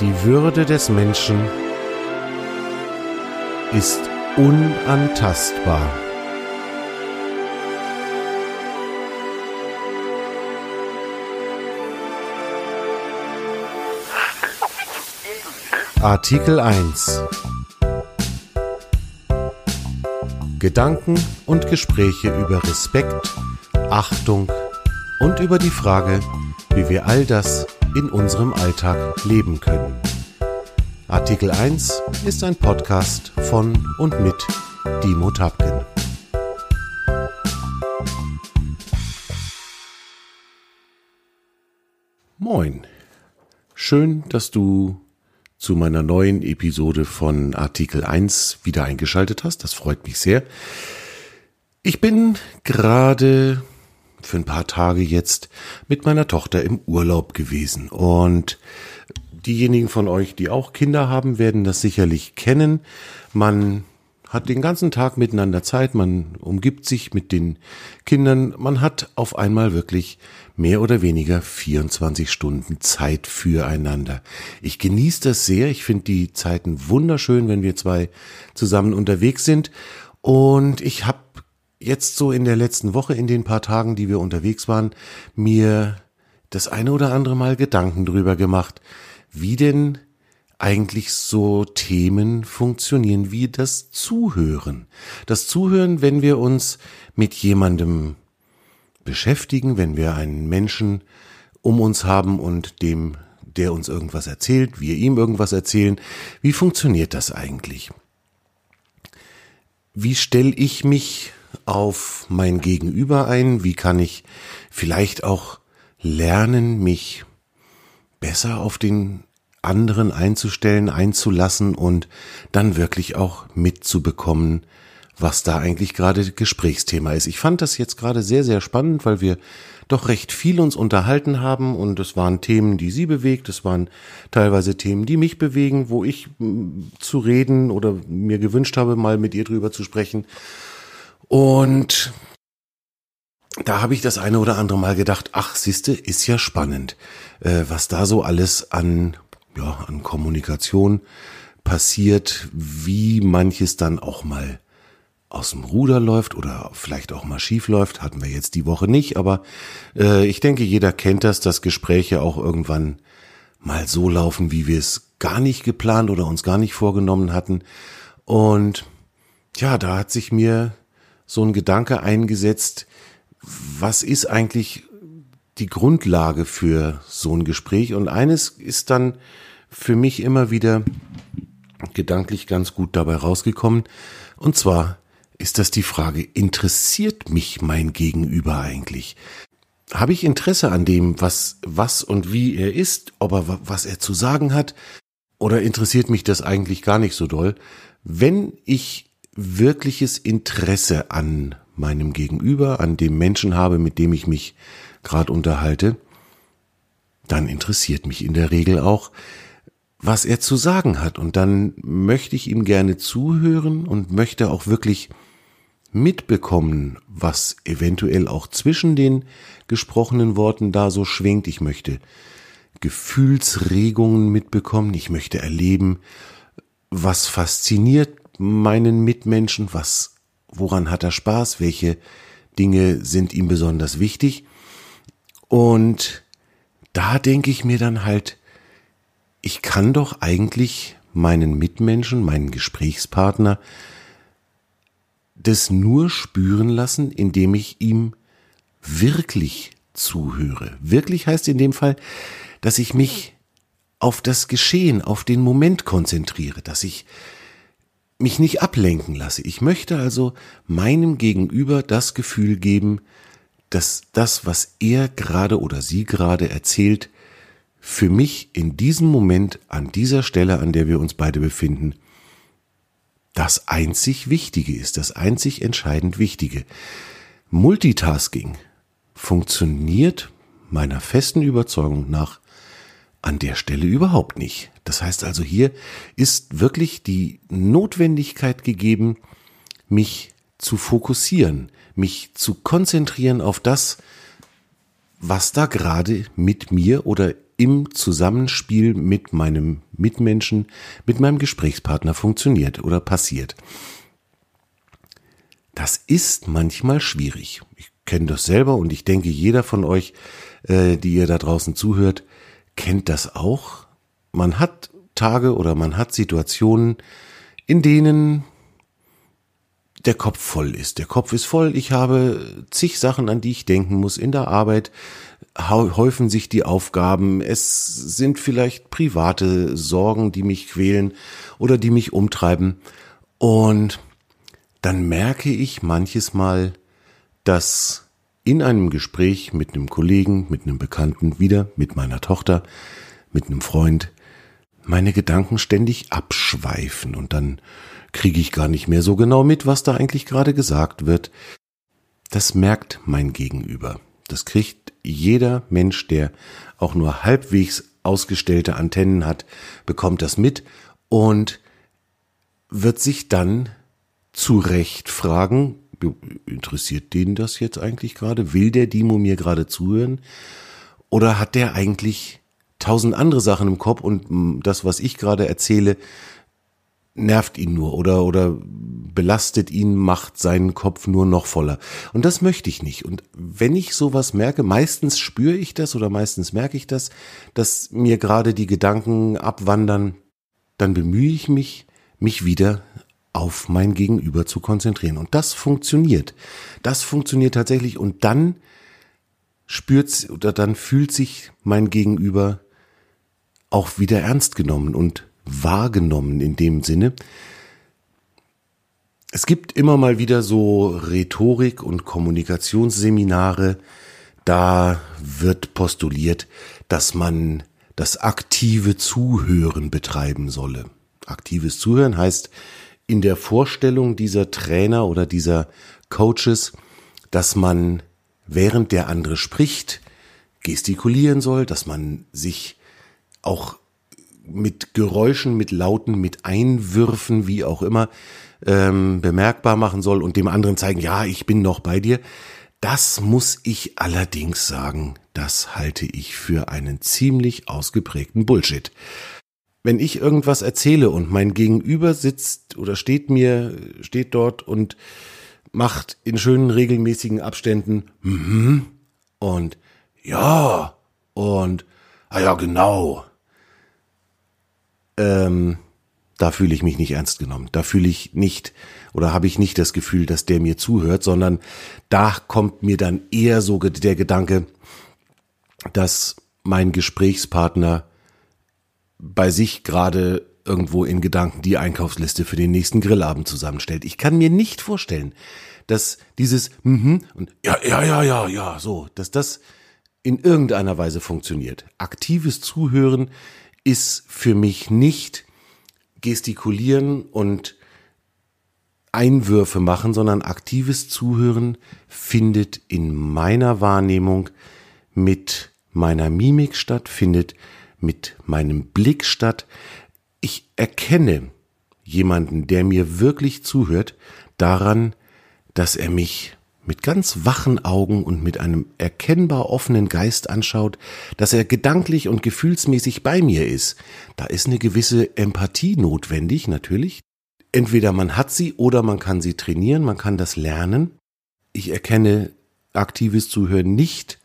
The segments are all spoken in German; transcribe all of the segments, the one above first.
Die Würde des Menschen ist unantastbar. Artikel 1 Gedanken und Gespräche über Respekt, Achtung und über die Frage, wie wir all das in unserem Alltag leben können. Artikel 1 ist ein Podcast von und mit Dimo Tapken. Moin. Schön, dass du zu meiner neuen Episode von Artikel 1 wieder eingeschaltet hast. Das freut mich sehr. Ich bin gerade für ein paar Tage jetzt mit meiner Tochter im Urlaub gewesen und diejenigen von euch, die auch Kinder haben, werden das sicherlich kennen. Man hat den ganzen Tag miteinander Zeit, man umgibt sich mit den Kindern, man hat auf einmal wirklich mehr oder weniger 24 Stunden Zeit füreinander. Ich genieße das sehr, ich finde die Zeiten wunderschön, wenn wir zwei zusammen unterwegs sind und ich habe jetzt so in der letzten Woche, in den paar Tagen, die wir unterwegs waren, mir das eine oder andere Mal Gedanken drüber gemacht, wie denn eigentlich so Themen funktionieren wie das Zuhören. Das Zuhören, wenn wir uns mit jemandem beschäftigen, wenn wir einen Menschen um uns haben und dem, der uns irgendwas erzählt, wir ihm irgendwas erzählen. Wie funktioniert das eigentlich? Wie stelle ich mich auf mein Gegenüber ein? Wie kann ich vielleicht auch lernen, mich besser auf den anderen einzustellen, einzulassen und dann wirklich auch mitzubekommen, was da eigentlich gerade Gesprächsthema ist. Ich fand das jetzt gerade sehr, sehr spannend, weil wir doch recht viel uns unterhalten haben und es waren Themen, die sie bewegt, es waren teilweise Themen, die mich bewegen, wo ich mm, zu reden oder mir gewünscht habe, mal mit ihr drüber zu sprechen. Und da habe ich das eine oder andere Mal gedacht, ach, siehste, ist ja spannend, äh, was da so alles an ja, an Kommunikation passiert, wie manches dann auch mal aus dem Ruder läuft oder vielleicht auch mal schief läuft, hatten wir jetzt die Woche nicht, aber äh, ich denke, jeder kennt das, dass Gespräche auch irgendwann mal so laufen, wie wir es gar nicht geplant oder uns gar nicht vorgenommen hatten. Und ja, da hat sich mir so ein Gedanke eingesetzt, was ist eigentlich die Grundlage für so ein Gespräch? Und eines ist dann für mich immer wieder gedanklich ganz gut dabei rausgekommen. Und zwar ist das die Frage, interessiert mich mein Gegenüber eigentlich? Habe ich Interesse an dem, was, was und wie er ist, ob er, was er zu sagen hat? Oder interessiert mich das eigentlich gar nicht so doll? Wenn ich wirkliches Interesse an meinem Gegenüber, an dem Menschen habe, mit dem ich mich gerade unterhalte, dann interessiert mich in der Regel auch, was er zu sagen hat. Und dann möchte ich ihm gerne zuhören und möchte auch wirklich mitbekommen, was eventuell auch zwischen den gesprochenen Worten da so schwingt. Ich möchte Gefühlsregungen mitbekommen. Ich möchte erleben, was fasziniert meinen Mitmenschen, was, woran hat er Spaß, welche Dinge sind ihm besonders wichtig. Und da denke ich mir dann halt, ich kann doch eigentlich meinen Mitmenschen, meinen Gesprächspartner, das nur spüren lassen, indem ich ihm wirklich zuhöre. Wirklich heißt in dem Fall, dass ich mich auf das Geschehen, auf den Moment konzentriere, dass ich mich nicht ablenken lasse. Ich möchte also meinem Gegenüber das Gefühl geben, dass das, was er gerade oder sie gerade erzählt, für mich in diesem Moment, an dieser Stelle, an der wir uns beide befinden, das einzig Wichtige ist, das einzig entscheidend Wichtige. Multitasking funktioniert meiner festen Überzeugung nach an der Stelle überhaupt nicht. Das heißt also, hier ist wirklich die Notwendigkeit gegeben, mich zu fokussieren, mich zu konzentrieren auf das, was da gerade mit mir oder im Zusammenspiel mit meinem Mitmenschen, mit meinem Gesprächspartner funktioniert oder passiert. Das ist manchmal schwierig. Ich kenne das selber und ich denke, jeder von euch, äh, die ihr da draußen zuhört, kennt das auch. Man hat Tage oder man hat Situationen, in denen der Kopf voll ist. Der Kopf ist voll. Ich habe zig Sachen, an die ich denken muss. In der Arbeit häufen sich die Aufgaben. Es sind vielleicht private Sorgen, die mich quälen oder die mich umtreiben. Und dann merke ich manches Mal, dass in einem Gespräch mit einem Kollegen, mit einem Bekannten, wieder mit meiner Tochter, mit einem Freund, meine Gedanken ständig abschweifen und dann kriege ich gar nicht mehr so genau mit, was da eigentlich gerade gesagt wird. Das merkt mein Gegenüber. Das kriegt jeder Mensch, der auch nur halbwegs ausgestellte Antennen hat, bekommt das mit und wird sich dann zu Recht fragen, interessiert den das jetzt eigentlich gerade? Will der Dimo mir gerade zuhören? Oder hat der eigentlich tausend andere Sachen im Kopf und das, was ich gerade erzähle, nervt ihn nur oder, oder belastet ihn, macht seinen Kopf nur noch voller. Und das möchte ich nicht. Und wenn ich sowas merke, meistens spüre ich das oder meistens merke ich das, dass mir gerade die Gedanken abwandern, dann bemühe ich mich, mich wieder auf mein Gegenüber zu konzentrieren. Und das funktioniert. Das funktioniert tatsächlich. Und dann spürt oder dann fühlt sich mein Gegenüber auch wieder ernst genommen und wahrgenommen in dem Sinne. Es gibt immer mal wieder so Rhetorik- und Kommunikationsseminare, da wird postuliert, dass man das aktive Zuhören betreiben solle. Aktives Zuhören heißt in der Vorstellung dieser Trainer oder dieser Coaches, dass man während der andere spricht, gestikulieren soll, dass man sich auch mit Geräuschen, mit Lauten, mit Einwürfen, wie auch immer, ähm, bemerkbar machen soll und dem anderen zeigen, ja, ich bin noch bei dir. Das muss ich allerdings sagen, das halte ich für einen ziemlich ausgeprägten Bullshit. Wenn ich irgendwas erzähle und mein Gegenüber sitzt oder steht mir, steht dort und macht in schönen regelmäßigen Abständen mhm und ja und ah ja genau ähm, da fühle ich mich nicht ernst genommen. Da fühle ich nicht oder habe ich nicht das Gefühl, dass der mir zuhört, sondern da kommt mir dann eher so der Gedanke, dass mein Gesprächspartner bei sich gerade irgendwo in Gedanken die Einkaufsliste für den nächsten Grillabend zusammenstellt. Ich kann mir nicht vorstellen, dass dieses mhm und ja, ja, ja, ja, ja, so, dass das in irgendeiner Weise funktioniert. Aktives Zuhören ist für mich nicht gestikulieren und Einwürfe machen, sondern aktives Zuhören findet in meiner Wahrnehmung mit meiner Mimik statt, findet mit meinem Blick statt. Ich erkenne jemanden, der mir wirklich zuhört, daran, dass er mich mit ganz wachen Augen und mit einem erkennbar offenen Geist anschaut, dass er gedanklich und gefühlsmäßig bei mir ist, da ist eine gewisse Empathie notwendig, natürlich. Entweder man hat sie oder man kann sie trainieren, man kann das lernen. Ich erkenne aktives Zuhören nicht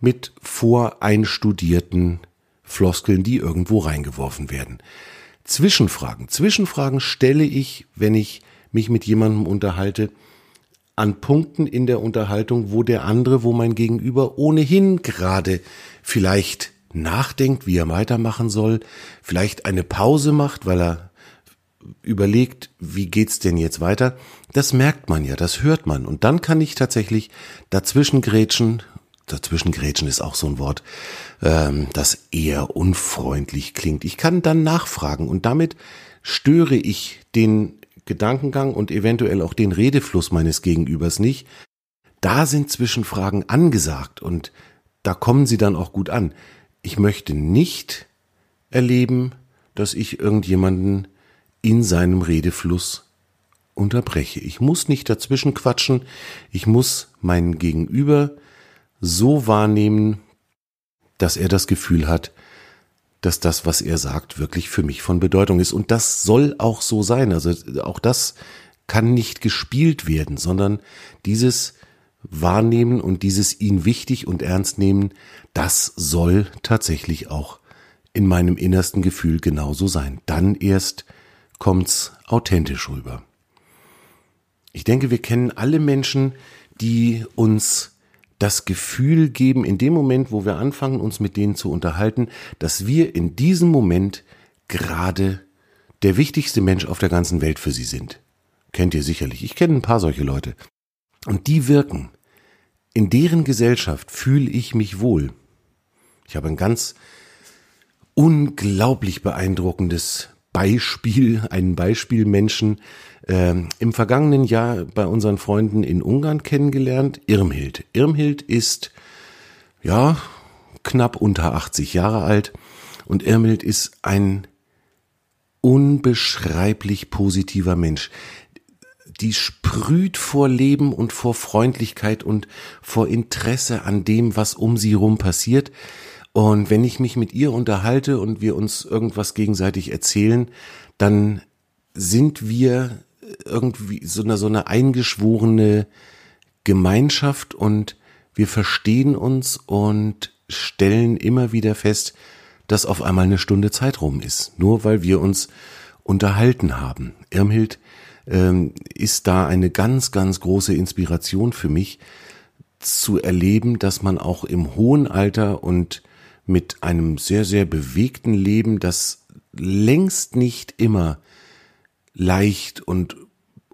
mit voreinstudierten Floskeln, die irgendwo reingeworfen werden. Zwischenfragen. Zwischenfragen stelle ich, wenn ich mich mit jemandem unterhalte, an Punkten in der Unterhaltung, wo der andere, wo mein Gegenüber ohnehin gerade vielleicht nachdenkt, wie er weitermachen soll, vielleicht eine Pause macht, weil er überlegt, wie geht's denn jetzt weiter? Das merkt man ja, das hört man. Und dann kann ich tatsächlich dazwischen grätschen. Dazwischen grätschen ist auch so ein Wort, ähm, das eher unfreundlich klingt. Ich kann dann nachfragen und damit störe ich den Gedankengang und eventuell auch den Redefluss meines Gegenübers nicht, da sind Zwischenfragen angesagt und da kommen sie dann auch gut an. Ich möchte nicht erleben, dass ich irgendjemanden in seinem Redefluss unterbreche. Ich muss nicht dazwischen quatschen, ich muss meinen Gegenüber so wahrnehmen, dass er das Gefühl hat, dass das, was er sagt, wirklich für mich von Bedeutung ist. Und das soll auch so sein. Also auch das kann nicht gespielt werden, sondern dieses Wahrnehmen und dieses ihn wichtig und ernst nehmen, das soll tatsächlich auch in meinem innersten Gefühl genauso sein. Dann erst kommt's authentisch rüber. Ich denke, wir kennen alle Menschen, die uns das Gefühl geben, in dem Moment, wo wir anfangen, uns mit denen zu unterhalten, dass wir in diesem Moment gerade der wichtigste Mensch auf der ganzen Welt für sie sind. Kennt ihr sicherlich. Ich kenne ein paar solche Leute. Und die wirken. In deren Gesellschaft fühle ich mich wohl. Ich habe ein ganz unglaublich beeindruckendes Beispiel, einen Beispielmenschen äh, im vergangenen Jahr bei unseren Freunden in Ungarn kennengelernt, Irmhild. Irmhild ist, ja, knapp unter 80 Jahre alt und Irmhild ist ein unbeschreiblich positiver Mensch. Die sprüht vor Leben und vor Freundlichkeit und vor Interesse an dem, was um sie rum passiert. Und wenn ich mich mit ihr unterhalte und wir uns irgendwas gegenseitig erzählen, dann sind wir irgendwie so eine, so eine eingeschworene Gemeinschaft und wir verstehen uns und stellen immer wieder fest, dass auf einmal eine Stunde Zeit rum ist, nur weil wir uns unterhalten haben. Irmhild ähm, ist da eine ganz, ganz große Inspiration für mich, zu erleben, dass man auch im hohen Alter und mit einem sehr, sehr bewegten Leben, das längst nicht immer leicht und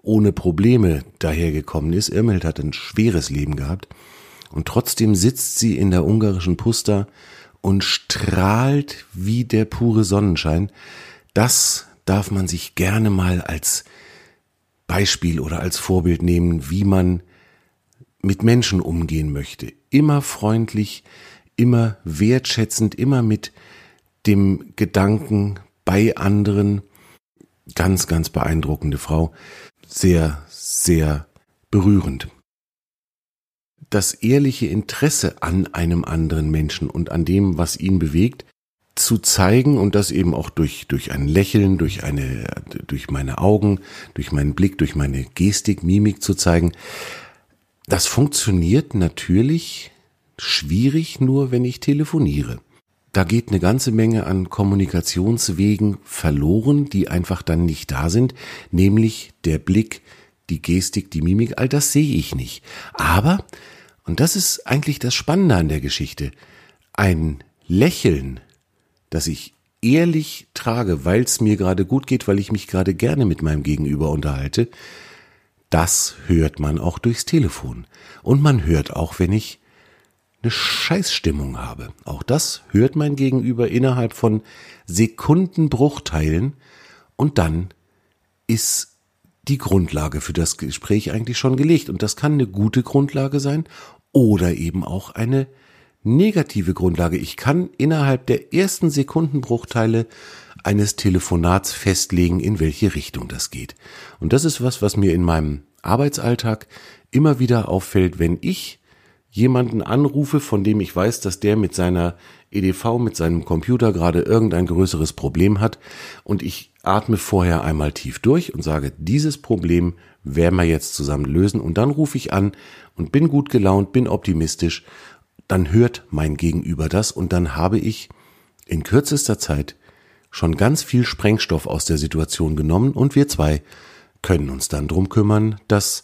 ohne Probleme dahergekommen ist. Irmhild hat ein schweres Leben gehabt und trotzdem sitzt sie in der ungarischen Pusta und strahlt wie der pure Sonnenschein. Das darf man sich gerne mal als Beispiel oder als Vorbild nehmen, wie man mit Menschen umgehen möchte. Immer freundlich, immer wertschätzend, immer mit dem Gedanken bei anderen. Ganz, ganz beeindruckende Frau. Sehr, sehr berührend. Das ehrliche Interesse an einem anderen Menschen und an dem, was ihn bewegt, zu zeigen und das eben auch durch, durch ein Lächeln, durch eine, durch meine Augen, durch meinen Blick, durch meine Gestik, Mimik zu zeigen. Das funktioniert natürlich schwierig nur, wenn ich telefoniere. Da geht eine ganze Menge an Kommunikationswegen verloren, die einfach dann nicht da sind, nämlich der Blick, die Gestik, die Mimik, all das sehe ich nicht. Aber, und das ist eigentlich das Spannende an der Geschichte, ein Lächeln, das ich ehrlich trage, weil es mir gerade gut geht, weil ich mich gerade gerne mit meinem Gegenüber unterhalte, das hört man auch durchs Telefon. Und man hört auch, wenn ich eine Scheißstimmung habe. Auch das hört mein Gegenüber innerhalb von Sekundenbruchteilen und dann ist die Grundlage für das Gespräch eigentlich schon gelegt. Und das kann eine gute Grundlage sein oder eben auch eine negative Grundlage. Ich kann innerhalb der ersten Sekundenbruchteile eines Telefonats festlegen, in welche Richtung das geht. Und das ist was, was mir in meinem Arbeitsalltag immer wieder auffällt, wenn ich jemanden anrufe, von dem ich weiß, dass der mit seiner EDV, mit seinem Computer gerade irgendein größeres Problem hat. Und ich atme vorher einmal tief durch und sage, dieses Problem werden wir jetzt zusammen lösen. Und dann rufe ich an und bin gut gelaunt, bin optimistisch, dann hört mein Gegenüber das und dann habe ich in kürzester Zeit schon ganz viel Sprengstoff aus der Situation genommen und wir zwei können uns dann drum kümmern, dass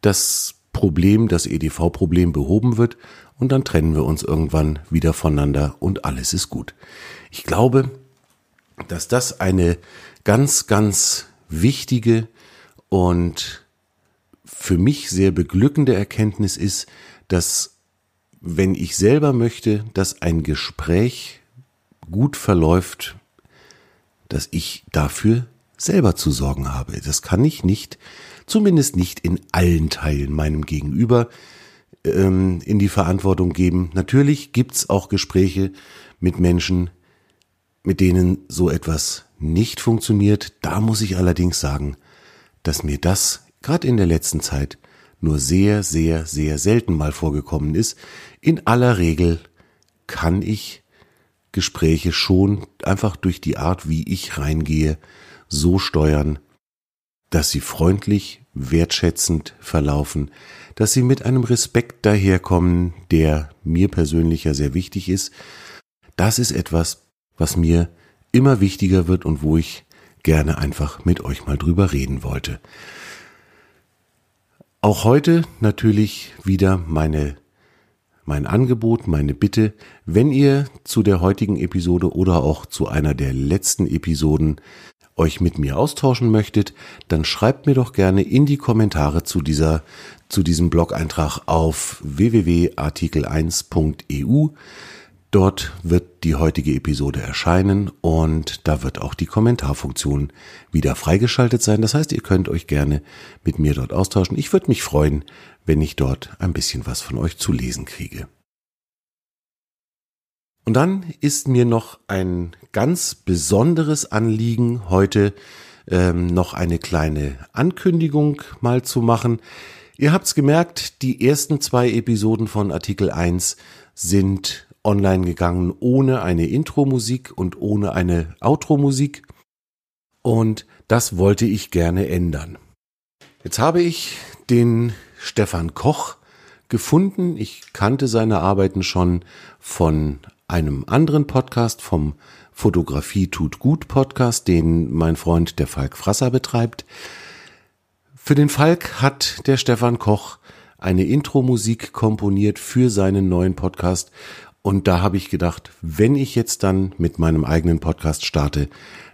das Problem, das EDV-Problem behoben wird und dann trennen wir uns irgendwann wieder voneinander und alles ist gut. Ich glaube, dass das eine ganz, ganz wichtige und für mich sehr beglückende Erkenntnis ist, dass wenn ich selber möchte, dass ein Gespräch gut verläuft, dass ich dafür selber zu sorgen habe. Das kann ich nicht zumindest nicht in allen Teilen meinem Gegenüber ähm, in die Verantwortung geben. Natürlich gibt's auch Gespräche mit Menschen, mit denen so etwas nicht funktioniert. Da muss ich allerdings sagen, dass mir das gerade in der letzten Zeit nur sehr, sehr, sehr selten mal vorgekommen ist. In aller Regel kann ich Gespräche schon einfach durch die Art, wie ich reingehe, so steuern, dass sie freundlich, wertschätzend verlaufen, dass sie mit einem Respekt daherkommen, der mir persönlich ja sehr wichtig ist. Das ist etwas, was mir immer wichtiger wird und wo ich gerne einfach mit euch mal drüber reden wollte. Auch heute natürlich wieder meine mein Angebot, meine Bitte, wenn ihr zu der heutigen Episode oder auch zu einer der letzten Episoden euch mit mir austauschen möchtet, dann schreibt mir doch gerne in die Kommentare zu dieser zu diesem Blog-Eintrag auf www.artikel1.eu. Dort wird die heutige Episode erscheinen und da wird auch die Kommentarfunktion wieder freigeschaltet sein. Das heißt, ihr könnt euch gerne mit mir dort austauschen. Ich würde mich freuen, wenn ich dort ein bisschen was von euch zu lesen kriege. Und dann ist mir noch ein ganz besonderes Anliegen, heute ähm, noch eine kleine Ankündigung mal zu machen. Ihr habt's gemerkt, die ersten zwei Episoden von Artikel 1 sind online gegangen ohne eine Intro-Musik und ohne eine Outro-Musik. Und das wollte ich gerne ändern. Jetzt habe ich den Stefan Koch gefunden. Ich kannte seine Arbeiten schon von einem anderen Podcast, vom Fotografie tut gut Podcast, den mein Freund der Falk Frasser betreibt. Für den Falk hat der Stefan Koch eine Intro-Musik komponiert für seinen neuen Podcast und da habe ich gedacht, wenn ich jetzt dann mit meinem eigenen Podcast starte,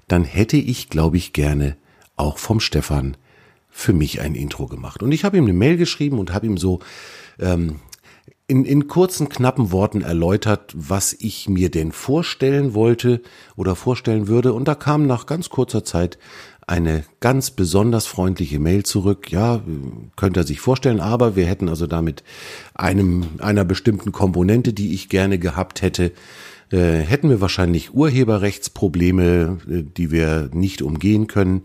dann hätte ich, glaube ich, gerne auch vom Stefan für mich ein Intro gemacht. Und ich habe ihm eine Mail geschrieben und habe ihm so ähm, in, in kurzen, knappen Worten erläutert, was ich mir denn vorstellen wollte oder vorstellen würde. Und da kam nach ganz kurzer Zeit eine ganz besonders freundliche Mail zurück. Ja, könnte er sich vorstellen, aber wir hätten also damit einem, einer bestimmten Komponente, die ich gerne gehabt hätte, äh, hätten wir wahrscheinlich Urheberrechtsprobleme, äh, die wir nicht umgehen können.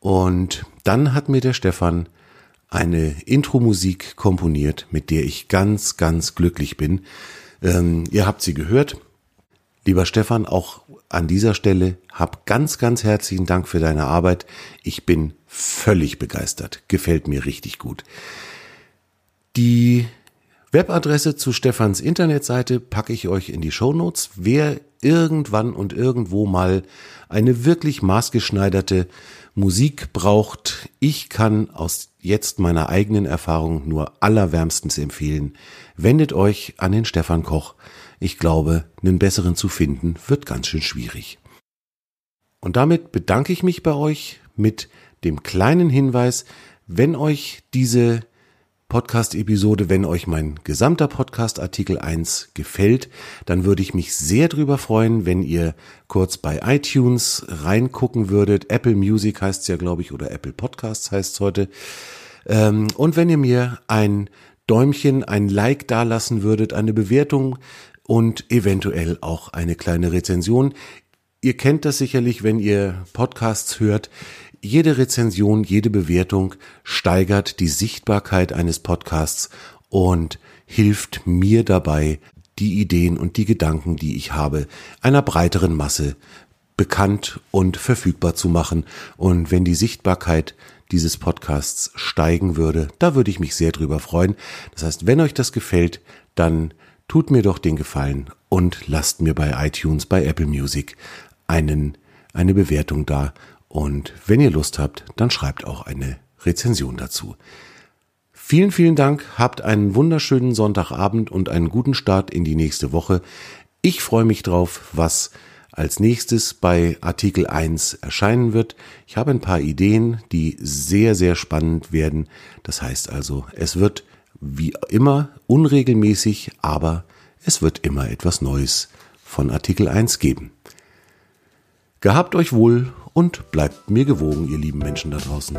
Und dann hat mir der Stefan eine Intro-Musik komponiert, mit der ich ganz, ganz glücklich bin. Ähm, ihr habt sie gehört. Lieber Stefan, auch an dieser Stelle hab ganz, ganz herzlichen Dank für deine Arbeit. Ich bin völlig begeistert. Gefällt mir richtig gut. Die Webadresse zu Stefans Internetseite packe ich euch in die Show Notes. Wer irgendwann und irgendwo mal eine wirklich maßgeschneiderte Musik braucht, ich kann aus jetzt meiner eigenen Erfahrung nur allerwärmstens empfehlen. Wendet euch an den Stefan Koch. Ich glaube, einen besseren zu finden wird ganz schön schwierig. Und damit bedanke ich mich bei euch mit dem kleinen Hinweis, wenn euch diese Podcast-Episode, wenn euch mein gesamter Podcast Artikel 1 gefällt, dann würde ich mich sehr drüber freuen, wenn ihr kurz bei iTunes reingucken würdet. Apple Music heißt es ja, glaube ich, oder Apple Podcasts heißt es heute. Ähm, und wenn ihr mir ein Däumchen, ein Like dalassen würdet, eine Bewertung und eventuell auch eine kleine Rezension. Ihr kennt das sicherlich, wenn ihr Podcasts hört. Jede Rezension, jede Bewertung steigert die Sichtbarkeit eines Podcasts und hilft mir dabei, die Ideen und die Gedanken, die ich habe, einer breiteren Masse bekannt und verfügbar zu machen. Und wenn die Sichtbarkeit dieses Podcasts steigen würde, da würde ich mich sehr drüber freuen. Das heißt, wenn euch das gefällt, dann tut mir doch den Gefallen und lasst mir bei iTunes, bei Apple Music einen, eine Bewertung da. Und wenn ihr Lust habt, dann schreibt auch eine Rezension dazu. Vielen, vielen Dank, habt einen wunderschönen Sonntagabend und einen guten Start in die nächste Woche. Ich freue mich drauf, was als nächstes bei Artikel 1 erscheinen wird. Ich habe ein paar Ideen, die sehr, sehr spannend werden. Das heißt also, es wird wie immer unregelmäßig, aber es wird immer etwas Neues von Artikel 1 geben. Gehabt euch wohl und bleibt mir gewogen, ihr lieben Menschen da draußen.